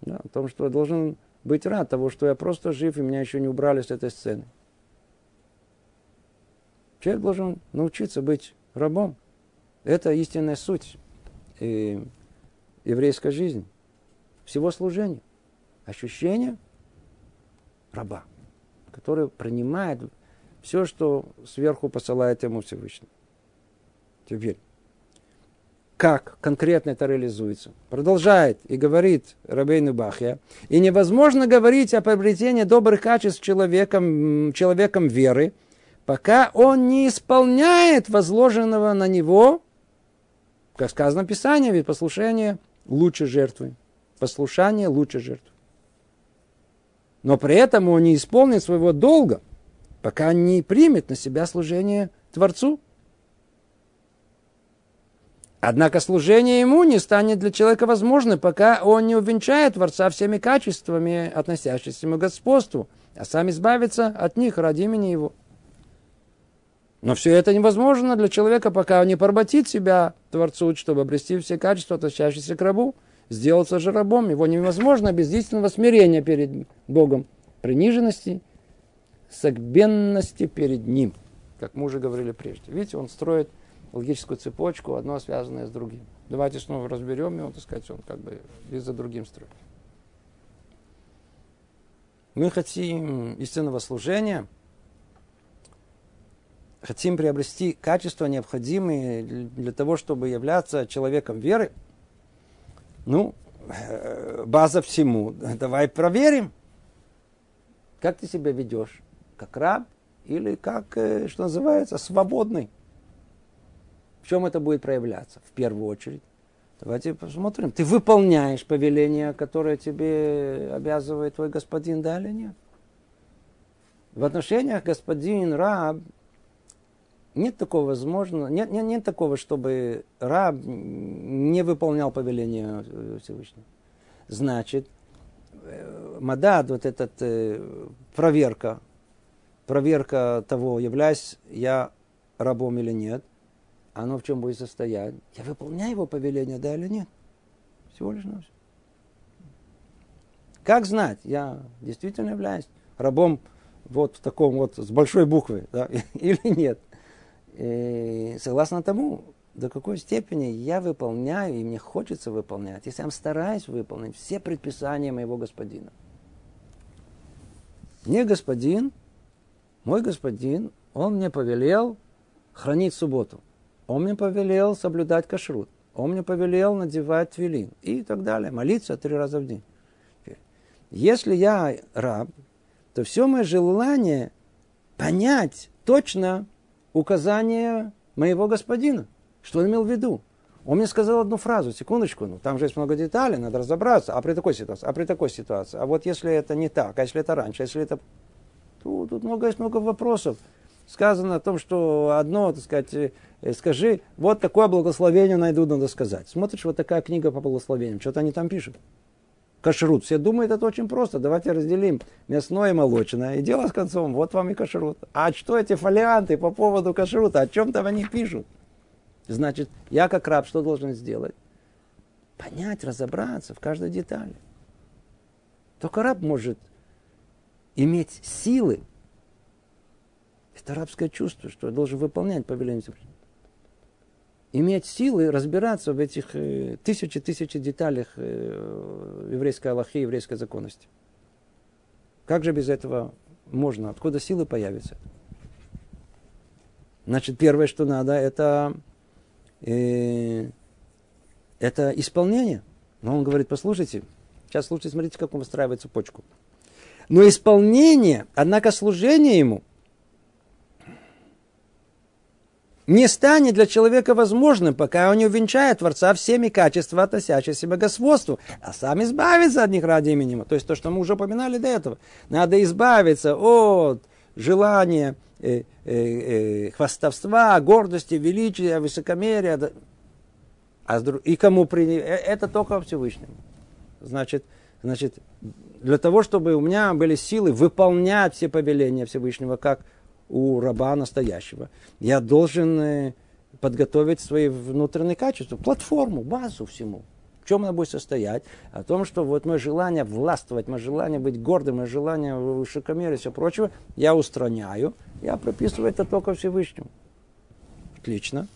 Да, о том, что я должен быть рад того, что я просто жив, и меня еще не убрали с этой сцены. Человек должен научиться быть рабом. Это истинная суть э, еврейской жизни, всего служения ощущение раба, который принимает все, что сверху посылает ему Всевышний. Теперь, как конкретно это реализуется? Продолжает и говорит Рабейну Бахья, и невозможно говорить о приобретении добрых качеств человеком, человеком веры, пока он не исполняет возложенного на него, как сказано в Писании, ведь послушание лучше жертвы. Послушание лучше жертвы но при этом он не исполнит своего долга, пока не примет на себя служение Творцу. Однако служение ему не станет для человека возможным, пока он не увенчает Творца всеми качествами, относящимися к господству, а сам избавится от них ради имени его. Но все это невозможно для человека, пока он не поработит себя Творцу, чтобы обрести все качества, относящиеся к рабу сделаться же рабом. Его невозможно без истинного смирения перед Богом, приниженности, согбенности перед Ним, как мы уже говорили прежде. Видите, он строит логическую цепочку, одно связанное с другим. Давайте снова разберем его, так сказать, он как бы и за другим строит. мы хотим истинного служения, хотим приобрести качества, необходимые для того, чтобы являться человеком веры, ну, э, база всему. Давай проверим, как ты себя ведешь, как раб или как, э, что называется, свободный. В чем это будет проявляться? В первую очередь. Давайте посмотрим. Ты выполняешь повеление, которое тебе обязывает твой господин, да или нет? В отношениях господин, раб, нет такого возможно, нет, нет, нет такого, чтобы раб не выполнял повеление э, Всевышнего. Значит, э, мадад, вот этот э, проверка, проверка того, являюсь я рабом или нет – оно в чем будет состоять? Я выполняю его повеление, да или нет? Всего лишь на все. Как знать, я действительно являюсь рабом вот в таком вот, с большой буквы, да, или нет? И согласно тому, до какой степени я выполняю, и мне хочется выполнять, если я стараюсь выполнить все предписания моего господина. Мне господин, мой господин, он мне повелел хранить субботу. Он мне повелел соблюдать кашрут. Он мне повелел надевать твилин и так далее. Молиться три раза в день. Если я раб, то все мое желание понять точно указание моего господина. Что он имел в виду? Он мне сказал одну фразу, секундочку, ну там же есть много деталей, надо разобраться. А при такой ситуации, а при такой ситуации, а вот если это не так, а если это раньше, а если это... Тут, тут много, есть много вопросов сказано о том, что одно, так сказать, э, скажи, вот такое благословение найду, надо сказать. Смотришь, вот такая книга по благословениям, что-то они там пишут. Кашрут. Все думают, это очень просто. Давайте разделим мясное и молочное. И дело с концом. Вот вам и кашрут. А что эти фолианты по поводу кашрута? О чем там они пишут? Значит, я как раб что должен сделать? Понять, разобраться в каждой детали. Только раб может иметь силы это рабское чувство, что я должен выполнять повеление. Иметь силы разбираться в этих э, тысячи-тысячи деталях э, еврейской Аллахи, еврейской законности. Как же без этого можно? Откуда силы появятся? Значит, первое, что надо, это, э, это исполнение. Но он говорит, послушайте, сейчас слушайте, смотрите, как он выстраивает цепочку. Но исполнение, однако служение ему – не станет для человека возможным, пока он не увенчает Творца всеми качествами, относящимися к господству, а сам избавится от них ради имени То есть то, что мы уже упоминали до этого. Надо избавиться от желания э, э, э, хвастовства, гордости, величия, высокомерия. А и кому при... Э, это только Всевышнему. Значит, значит, для того, чтобы у меня были силы выполнять все повеления Всевышнего, как у раба настоящего. Я должен э, подготовить свои внутренние качества, платформу, базу всему. В чем она будет состоять? О том, что вот мое желание властвовать, мое желание быть гордым, мое желание высокомерия и все прочего, я устраняю, я прописываю это только Всевышнему. Отлично.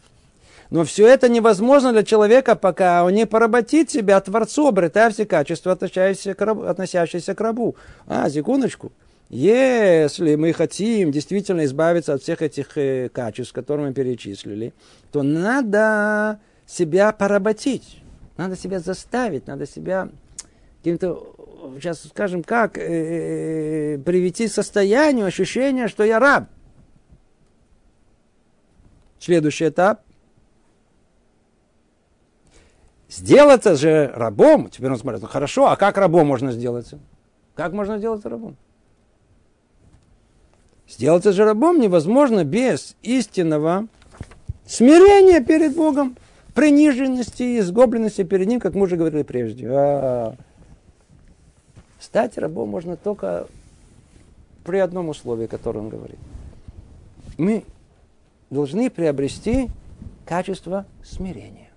Но все это невозможно для человека, пока он не поработит себя Творцу, обретая все качества. Относящиеся к рабу. А, секундочку. Если мы хотим действительно избавиться от всех этих э, качеств, которые мы перечислили, то надо себя поработить, надо себя заставить, надо себя каким-то, сейчас скажем как, э, э, привести к состоянию ощущения, что я раб. Следующий этап. Сделаться же рабом, теперь он смотрит, ну хорошо, а как рабом можно сделаться? Как можно сделаться рабом? Сделаться же рабом невозможно без истинного смирения перед Богом, приниженности и сгобленности перед Ним, как мы уже говорили прежде. А, стать рабом можно только при одном условии, которое он говорит. Мы должны приобрести качество смирения.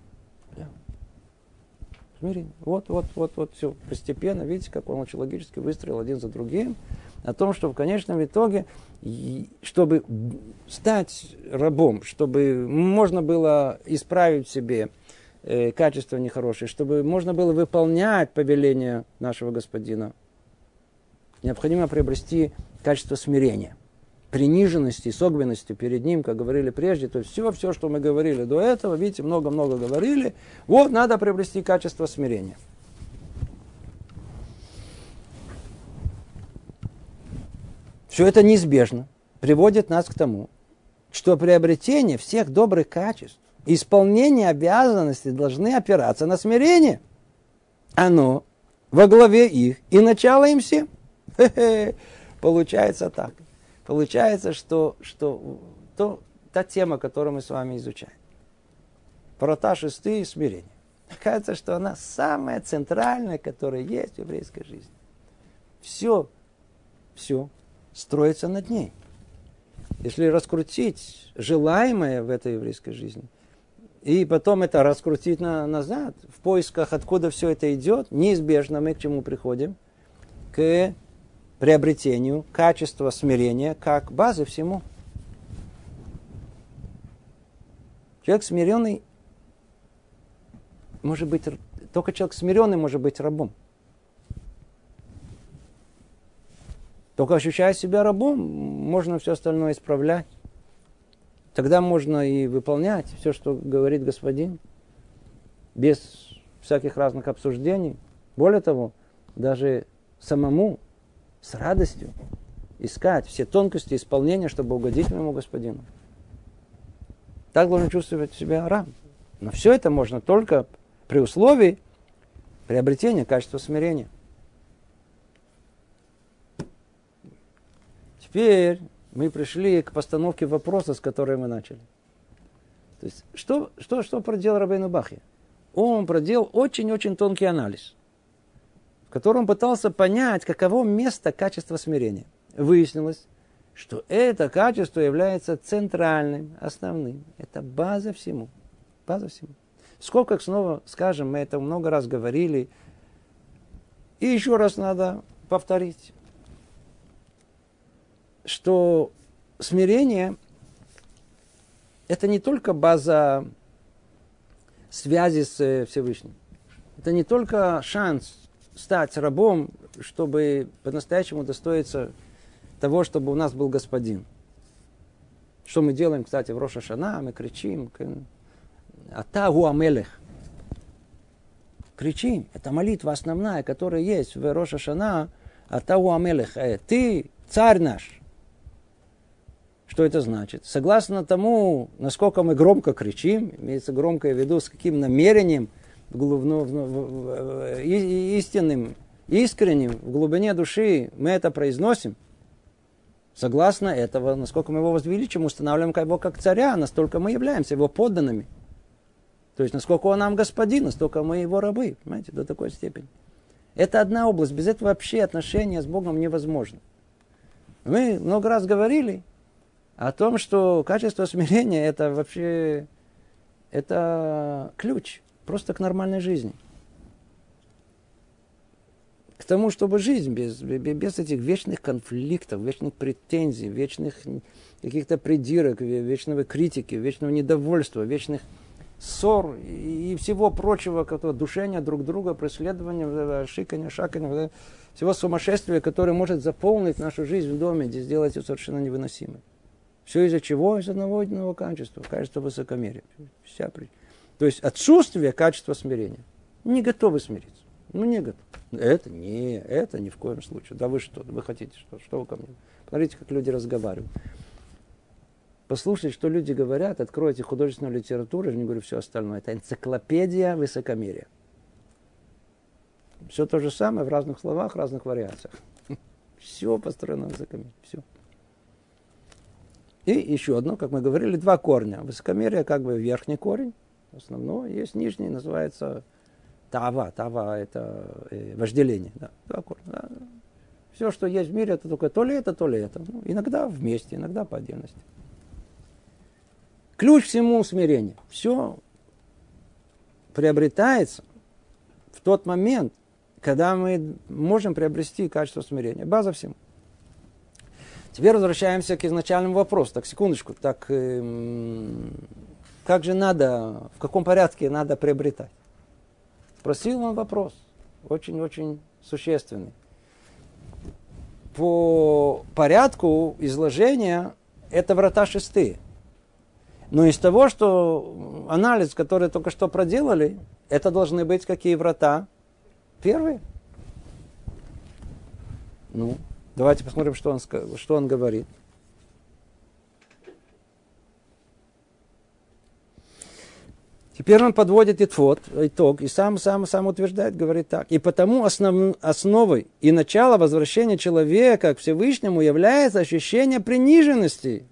Смирение. Вот, вот, вот, вот, все постепенно, видите, как он очень логически выстроил один за другим о том, что в конечном итоге, чтобы стать рабом, чтобы можно было исправить себе э, качество нехорошее, чтобы можно было выполнять повеление нашего господина, необходимо приобрести качество смирения. Приниженности, согбенности перед ним, как говорили прежде. То есть все, все, что мы говорили до этого, видите, много-много говорили. Вот надо приобрести качество смирения. Все это неизбежно приводит нас к тому, что приобретение всех добрых качеств, исполнение обязанностей должны опираться на смирение. Оно во главе их и начало им всем. Получается так. Получается, что, что то, та тема, которую мы с вами изучаем, врата шестые смирение. Кажется, что она самая центральная, которая есть в еврейской жизни. Все, все строится над ней. Если раскрутить желаемое в этой еврейской жизни, и потом это раскрутить на, назад, в поисках, откуда все это идет, неизбежно мы к чему приходим? К приобретению качества смирения как базы всему. Человек смиренный может быть, только человек смиренный может быть рабом. Только ощущая себя рабом, можно все остальное исправлять. Тогда можно и выполнять все, что говорит господин, без всяких разных обсуждений. Более того, даже самому с радостью искать все тонкости исполнения, чтобы угодить моему господину. Так должен чувствовать себя раб. Но все это можно только при условии приобретения качества смирения. Теперь мы пришли к постановке вопроса, с которой мы начали. То есть, что, что, что проделал Рабейну Бахи? Он проделал очень-очень тонкий анализ, в котором пытался понять, каково место качества смирения. Выяснилось, что это качество является центральным, основным. Это база всему. База всему. Сколько снова скажем, мы это много раз говорили. И еще раз надо повторить что смирение – это не только база связи с э, Всевышним. Это не только шанс стать рабом, чтобы по-настоящему достоиться того, чтобы у нас был господин. Что мы делаем, кстати, в Роша Шана, мы кричим, Атагу Амелех. Кричим. Это молитва основная, которая есть в Роша Шана. Атагу Амелех. Э, ты царь наш. Что это значит? Согласно тому, насколько мы громко кричим, имеется громкое в виду, с каким намерением, истинным, искренним, в глубине души мы это произносим, согласно этого, насколько мы его возвеличим, устанавливаем его как царя, настолько мы являемся его подданными. То есть, насколько он нам господин, настолько мы его рабы. Понимаете, до такой степени. Это одна область. Без этого вообще отношения с Богом невозможно. Мы много раз говорили, о том, что качество смирения это вообще это ключ просто к нормальной жизни. К тому, чтобы жизнь без, без этих вечных конфликтов, вечных претензий, вечных каких-то придирок, вечного критики, вечного недовольства, вечных ссор и всего прочего, которого душения друг друга, преследования, шикания, шакания, всего сумасшествия, которое может заполнить нашу жизнь в доме, и сделать ее совершенно невыносимой. Все из-за чего? Из одного одного качества, качества высокомерия. Вся при... То есть отсутствие качества смирения. Не готовы смириться. Ну, не готовы. Это не, это ни в коем случае. Да вы что? Вы хотите что? Что вы ко мне? Смотрите, как люди разговаривают. Послушайте, что люди говорят, откройте художественную литературу, я не говорю все остальное. Это энциклопедия высокомерия. Все то же самое в разных словах, разных вариациях. Все построено на высокомерии. Все. И еще одно, как мы говорили, два корня. Высокомерие как бы верхний корень, основной, есть нижний, называется тава. Тава – это э, вожделение. Да, два корня. Да. Все, что есть в мире, это только то ли это, то ли это. Ну, иногда вместе, иногда по отдельности. Ключ всему смирение. Все приобретается в тот момент, когда мы можем приобрести качество смирения. База всему. Теперь возвращаемся к изначальному вопросу. Так, секундочку. Так, э, как же надо, в каком порядке надо приобретать? Спросил он вопрос. Очень-очень существенный. по порядку изложения это врата шестые. Но из того, что анализ, который только что проделали, это должны быть какие врата? Первые. Ну, давайте посмотрим, что он, что он говорит. Теперь он подводит итог, итог и сам, сам, сам утверждает, говорит так. И потому основ, основой и начало возвращения человека к Всевышнему является ощущение приниженности,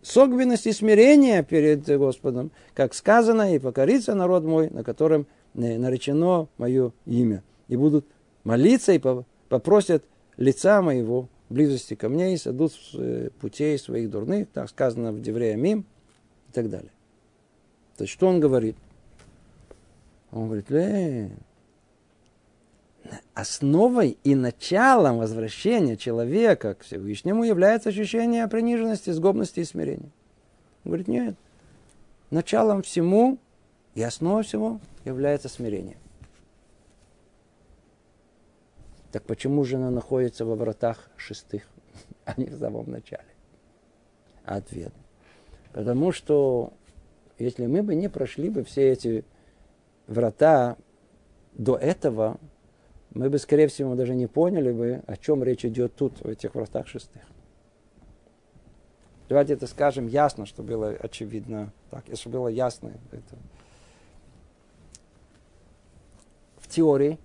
согбенности и смирения перед Господом, как сказано, и покорится народ мой, на котором наречено мое имя. И будут молиться и попросят лица моего близости ко мне и садут э, путей своих дурных, так сказано в Деврея Мим и так далее. То есть, что он говорит? Он говорит, э, основой и началом возвращения человека к Всевышнему является ощущение приниженности, сгобности и смирения. Он говорит, нет. Началом всему и основой всего является смирение. Так почему же она находится во вратах шестых, а не в самом начале? Ответ. Потому что если мы бы не прошли бы все эти врата до этого, мы бы, скорее всего, даже не поняли бы, о чем речь идет тут, в этих вратах шестых. Давайте это скажем ясно, чтобы было очевидно. Так, чтобы было ясно. Это. В теории,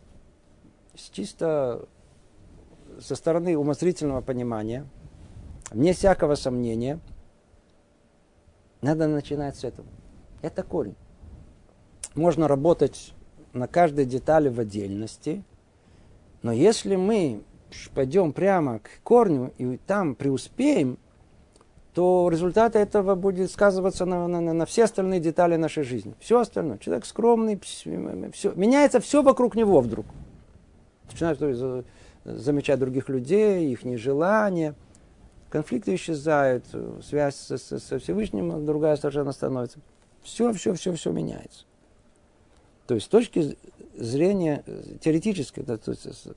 чисто со стороны умозрительного понимания, вне всякого сомнения, надо начинать с этого. Это корень. Можно работать на каждой детали в отдельности, но если мы пойдем прямо к корню и там преуспеем, то результат этого будет сказываться на, на, на все остальные детали нашей жизни. Все остальное. Человек скромный, все, меняется все вокруг него вдруг. Начинает замечать других людей, их нежелания. Конфликты исчезают, связь со, со, со Всевышним другая совершенно становится. Все, все, все, все меняется. То есть с точки зрения теоретической, да, то есть,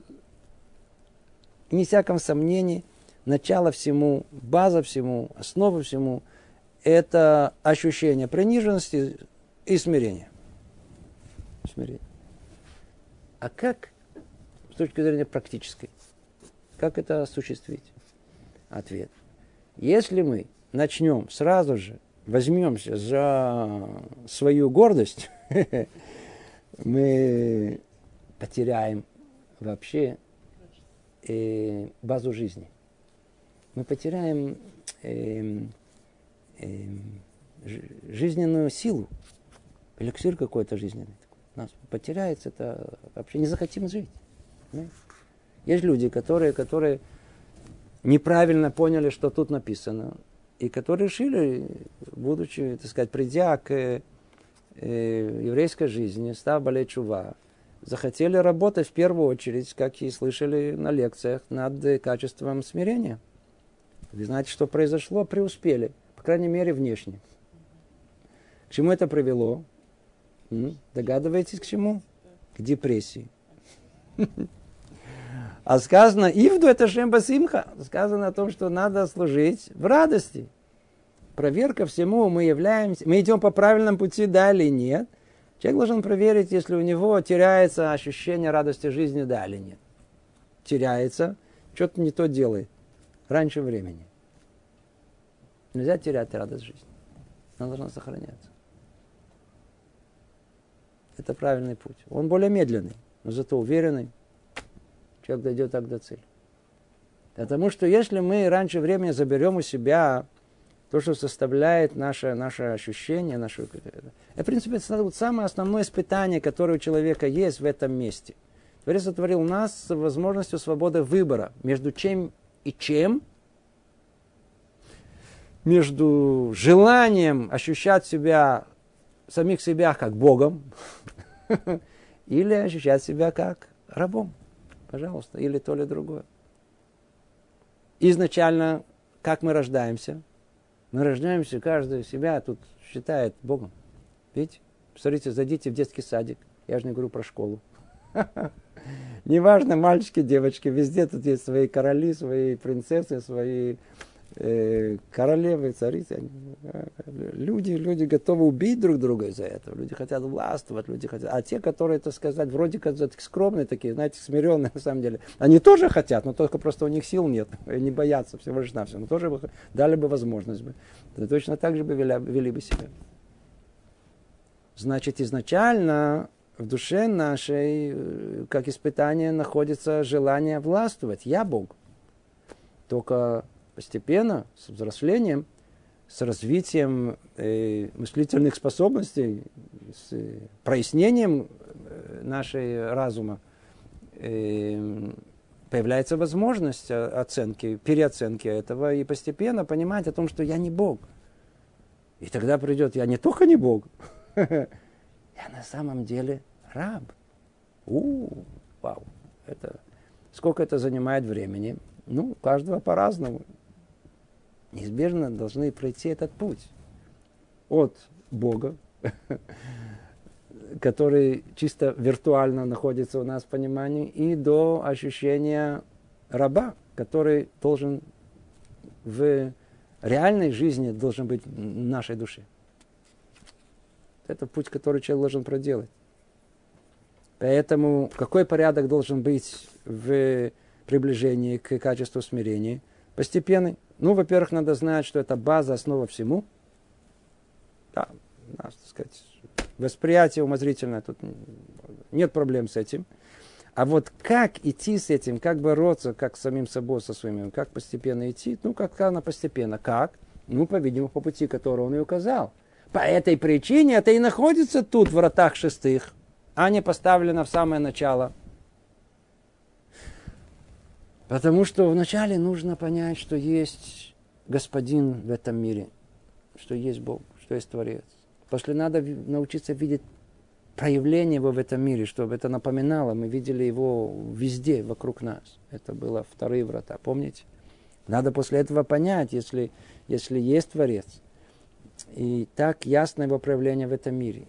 не всяком сомнении, начало всему, база всему, основа всему – это ощущение приниженности и смирения. Смирение. А как с точки зрения практической? Как это осуществить? Ответ. Если мы начнем сразу же возьмемся за свою гордость, мы потеряем вообще э, базу жизни. Мы потеряем э, э, жизненную силу, эликсир какой-то жизненный. У нас потеряется это, вообще не захотим жить. Есть люди, которые, которые неправильно поняли, что тут написано и которые решили, будучи, так сказать, придя к э, еврейской жизни, став более чува, захотели работать в первую очередь, как и слышали на лекциях, над качеством смирения. Вы знаете, что произошло? Преуспели, по крайней мере, внешне. К чему это привело? Догадываетесь, к чему? К депрессии. А сказано, Ивду это Шемба Симха. Сказано о том, что надо служить в радости. Проверка всему, мы являемся, мы идем по правильному пути, да или нет. Человек должен проверить, если у него теряется ощущение радости жизни, да или нет. Теряется, что-то не то делает. Раньше времени. Нельзя терять радость жизни. Она должна сохраняться. Это правильный путь. Он более медленный, но зато уверенный человек дойдет так до цели. Потому что если мы раньше времени заберем у себя то, что составляет наше, наше ощущение, наше... Это, в принципе, это вот самое основное испытание, которое у человека есть в этом месте. Творец сотворил нас с возможностью свободы выбора между чем и чем, между желанием ощущать себя, самих себя как Богом, или ощущать себя как рабом. Пожалуйста, или то, или другое. Изначально, как мы рождаемся? Мы рождаемся, каждый себя тут считает Богом. Видите? Посмотрите, зайдите в детский садик. Я же не говорю про школу. Неважно, мальчики, девочки, везде тут есть свои короли, свои принцессы, свои королевы, царицы. Люди, люди готовы убить друг друга из-за этого. Люди хотят властвовать, люди хотят. А те, которые, так сказать, вроде как скромные такие, знаете, смиренные на самом деле, они тоже хотят, но только просто у них сил нет. Они боятся всего лишь навсего. Но тоже бы, дали бы возможность бы. Точно так же бы вели, вели бы себя. Значит, изначально в душе нашей, э, как испытание, находится желание властвовать. Я Бог. Только постепенно, с взрослением, с развитием э, мыслительных способностей, с э, прояснением э, нашей разума, э, появляется возможность оценки, переоценки этого и постепенно понимать о том, что я не Бог. И тогда придет, я не только не Бог, я на самом деле раб. У, вау, это сколько это занимает времени? Ну, каждого по-разному. Неизбежно должны пройти этот путь от Бога, который чисто виртуально находится у нас в понимании, и до ощущения раба, который должен в реальной жизни должен быть в нашей душе. Это путь, который человек должен проделать. Поэтому какой порядок должен быть в приближении к качеству смирения? Постепенный. Ну, во-первых, надо знать, что это база, основа всему. Да, так сказать, восприятие умозрительное, тут нет проблем с этим. А вот как идти с этим, как бороться, как с самим собой, со своими, как постепенно идти, ну, как она постепенно. Как? Ну, по-видимому, по пути, который он и указал. По этой причине это и находится тут, в вратах шестых, а не поставлено в самое начало. Потому что вначале нужно понять, что есть Господин в этом мире, что есть Бог, что есть Творец. После надо научиться видеть проявление его в этом мире, чтобы это напоминало. Мы видели его везде, вокруг нас. Это было вторые врата, помните? Надо после этого понять, если, если есть Творец, и так ясно его проявление в этом мире.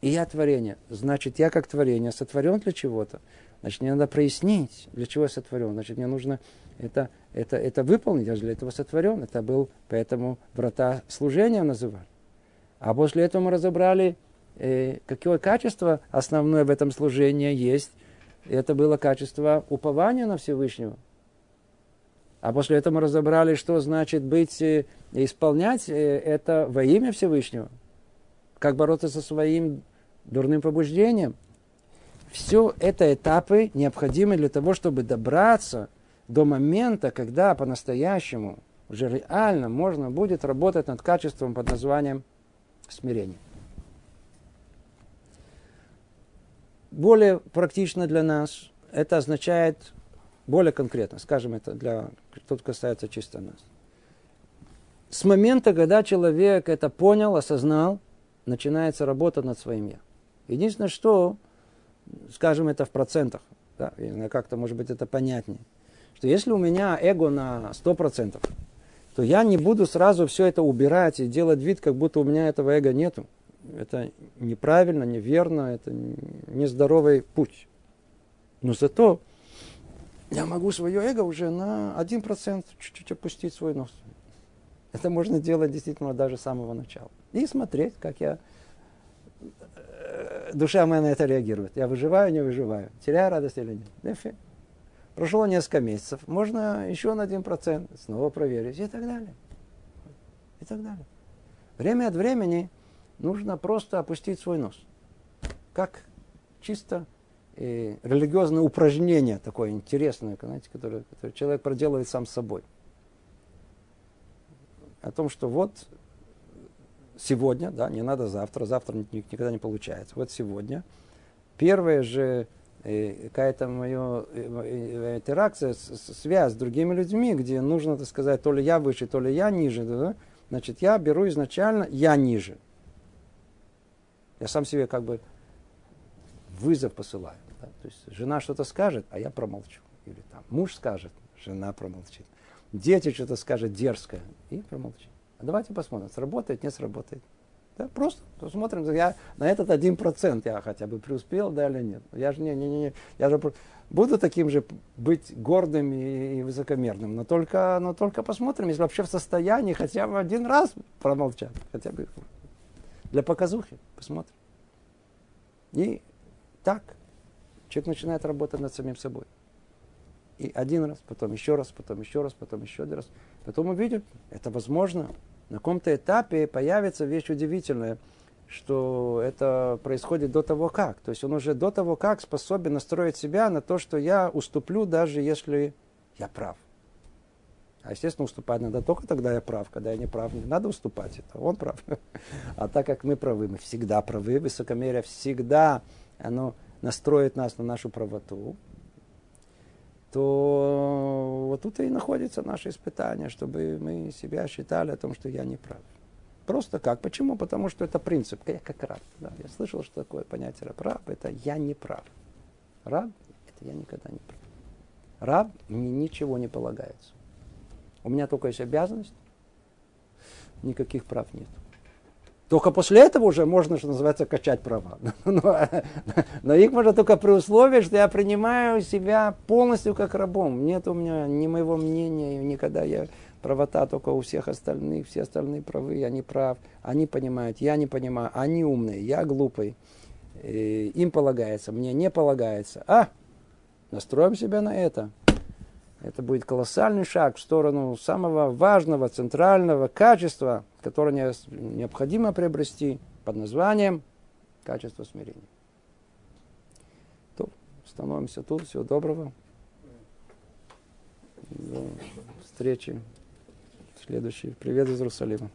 И я творение. Значит, я как творение сотворен для чего-то. Значит, мне надо прояснить, для чего я сотворен. Значит, мне нужно это, это, это выполнить. Я же для этого сотворен. Это был, поэтому врата служения называли. А после этого мы разобрали, э, какое качество основное в этом служении есть. Это было качество упования на Всевышнего. А после этого мы разобрали, что значит быть, э, исполнять э, это во имя Всевышнего. Как бороться со своим дурным побуждением. Все это этапы необходимы для того, чтобы добраться до момента, когда по-настоящему уже реально можно будет работать над качеством под названием смирение. Более практично для нас это означает более конкретно, скажем это для кто касается чисто нас. С момента, когда человек это понял, осознал, начинается работа над своим я. Единственное, что, скажем это в процентах, да, как-то может быть это понятнее, что если у меня эго на 100%, то я не буду сразу все это убирать и делать вид, как будто у меня этого эго нету. Это неправильно, неверно, это нездоровый путь. Но зато я могу свое эго уже на 1% чуть-чуть опустить свой нос. Это можно делать действительно даже с самого начала. И смотреть, как я душа моя на это реагирует. Я выживаю, не выживаю. Теряю радость или нет. Прошло несколько месяцев. Можно еще на один процент снова проверить и так далее. И так далее. Время от времени нужно просто опустить свой нос. Как чисто и религиозное упражнение такое интересное, знаете, которое, которое человек проделывает сам с собой. О том, что вот сегодня, да, не надо завтра, завтра никогда не получается. Вот сегодня первая же э, какая-то моя э, интеракция, связь с другими людьми, где нужно, так сказать, то ли я выше, то ли я ниже, да, значит, я беру изначально я ниже. Я сам себе как бы вызов посылаю. Да? То есть жена что-то скажет, а я промолчу. Или там муж скажет, жена промолчит. Дети что-то скажут дерзкое и промолчит. А давайте посмотрим, сработает, не сработает. Да, просто посмотрим, я на этот один процент я хотя бы преуспел, да или нет. Я же не, не, не, я же буду таким же быть гордым и, и высокомерным, но только, но только посмотрим, если вообще в состоянии хотя бы один раз промолчать, хотя бы для показухи, посмотрим. И так человек начинает работать над самим собой. И один раз, потом еще раз, потом еще раз, потом еще один раз. Потом увидит, это возможно. На каком-то этапе появится вещь удивительная, что это происходит до того как. То есть он уже до того как способен настроить себя на то, что я уступлю, даже если я прав. А, естественно, уступать надо только тогда я прав. Когда я не прав, не надо уступать. Это он прав. А так как мы правы, мы всегда правы, высокомерие всегда, оно настроит нас на нашу правоту, то вот тут и находится наше испытание, чтобы мы себя считали о том, что я не прав. Просто как? Почему? Потому что это принцип. Я как раб. Да. Я слышал, что такое понятие. Раб это я не прав. Раб это я никогда не прав. Раб мне ничего не полагается. У меня только есть обязанность, никаких прав нет. Только после этого уже можно, что называется, качать права. Но, но их можно только при условии, что я принимаю себя полностью как рабом. Нет у меня ни моего мнения, никогда я правота только у всех остальных, все остальные правы, я не прав. Они понимают, я не понимаю, они умные, я глупый. И им полагается, мне не полагается. А, настроим себя на это. Это будет колоссальный шаг в сторону самого важного, центрального качества, которое необходимо приобрести под названием качество смирения. То, становимся тут. Всего доброго. До встречи. Следующий. Привет из Иерусалима.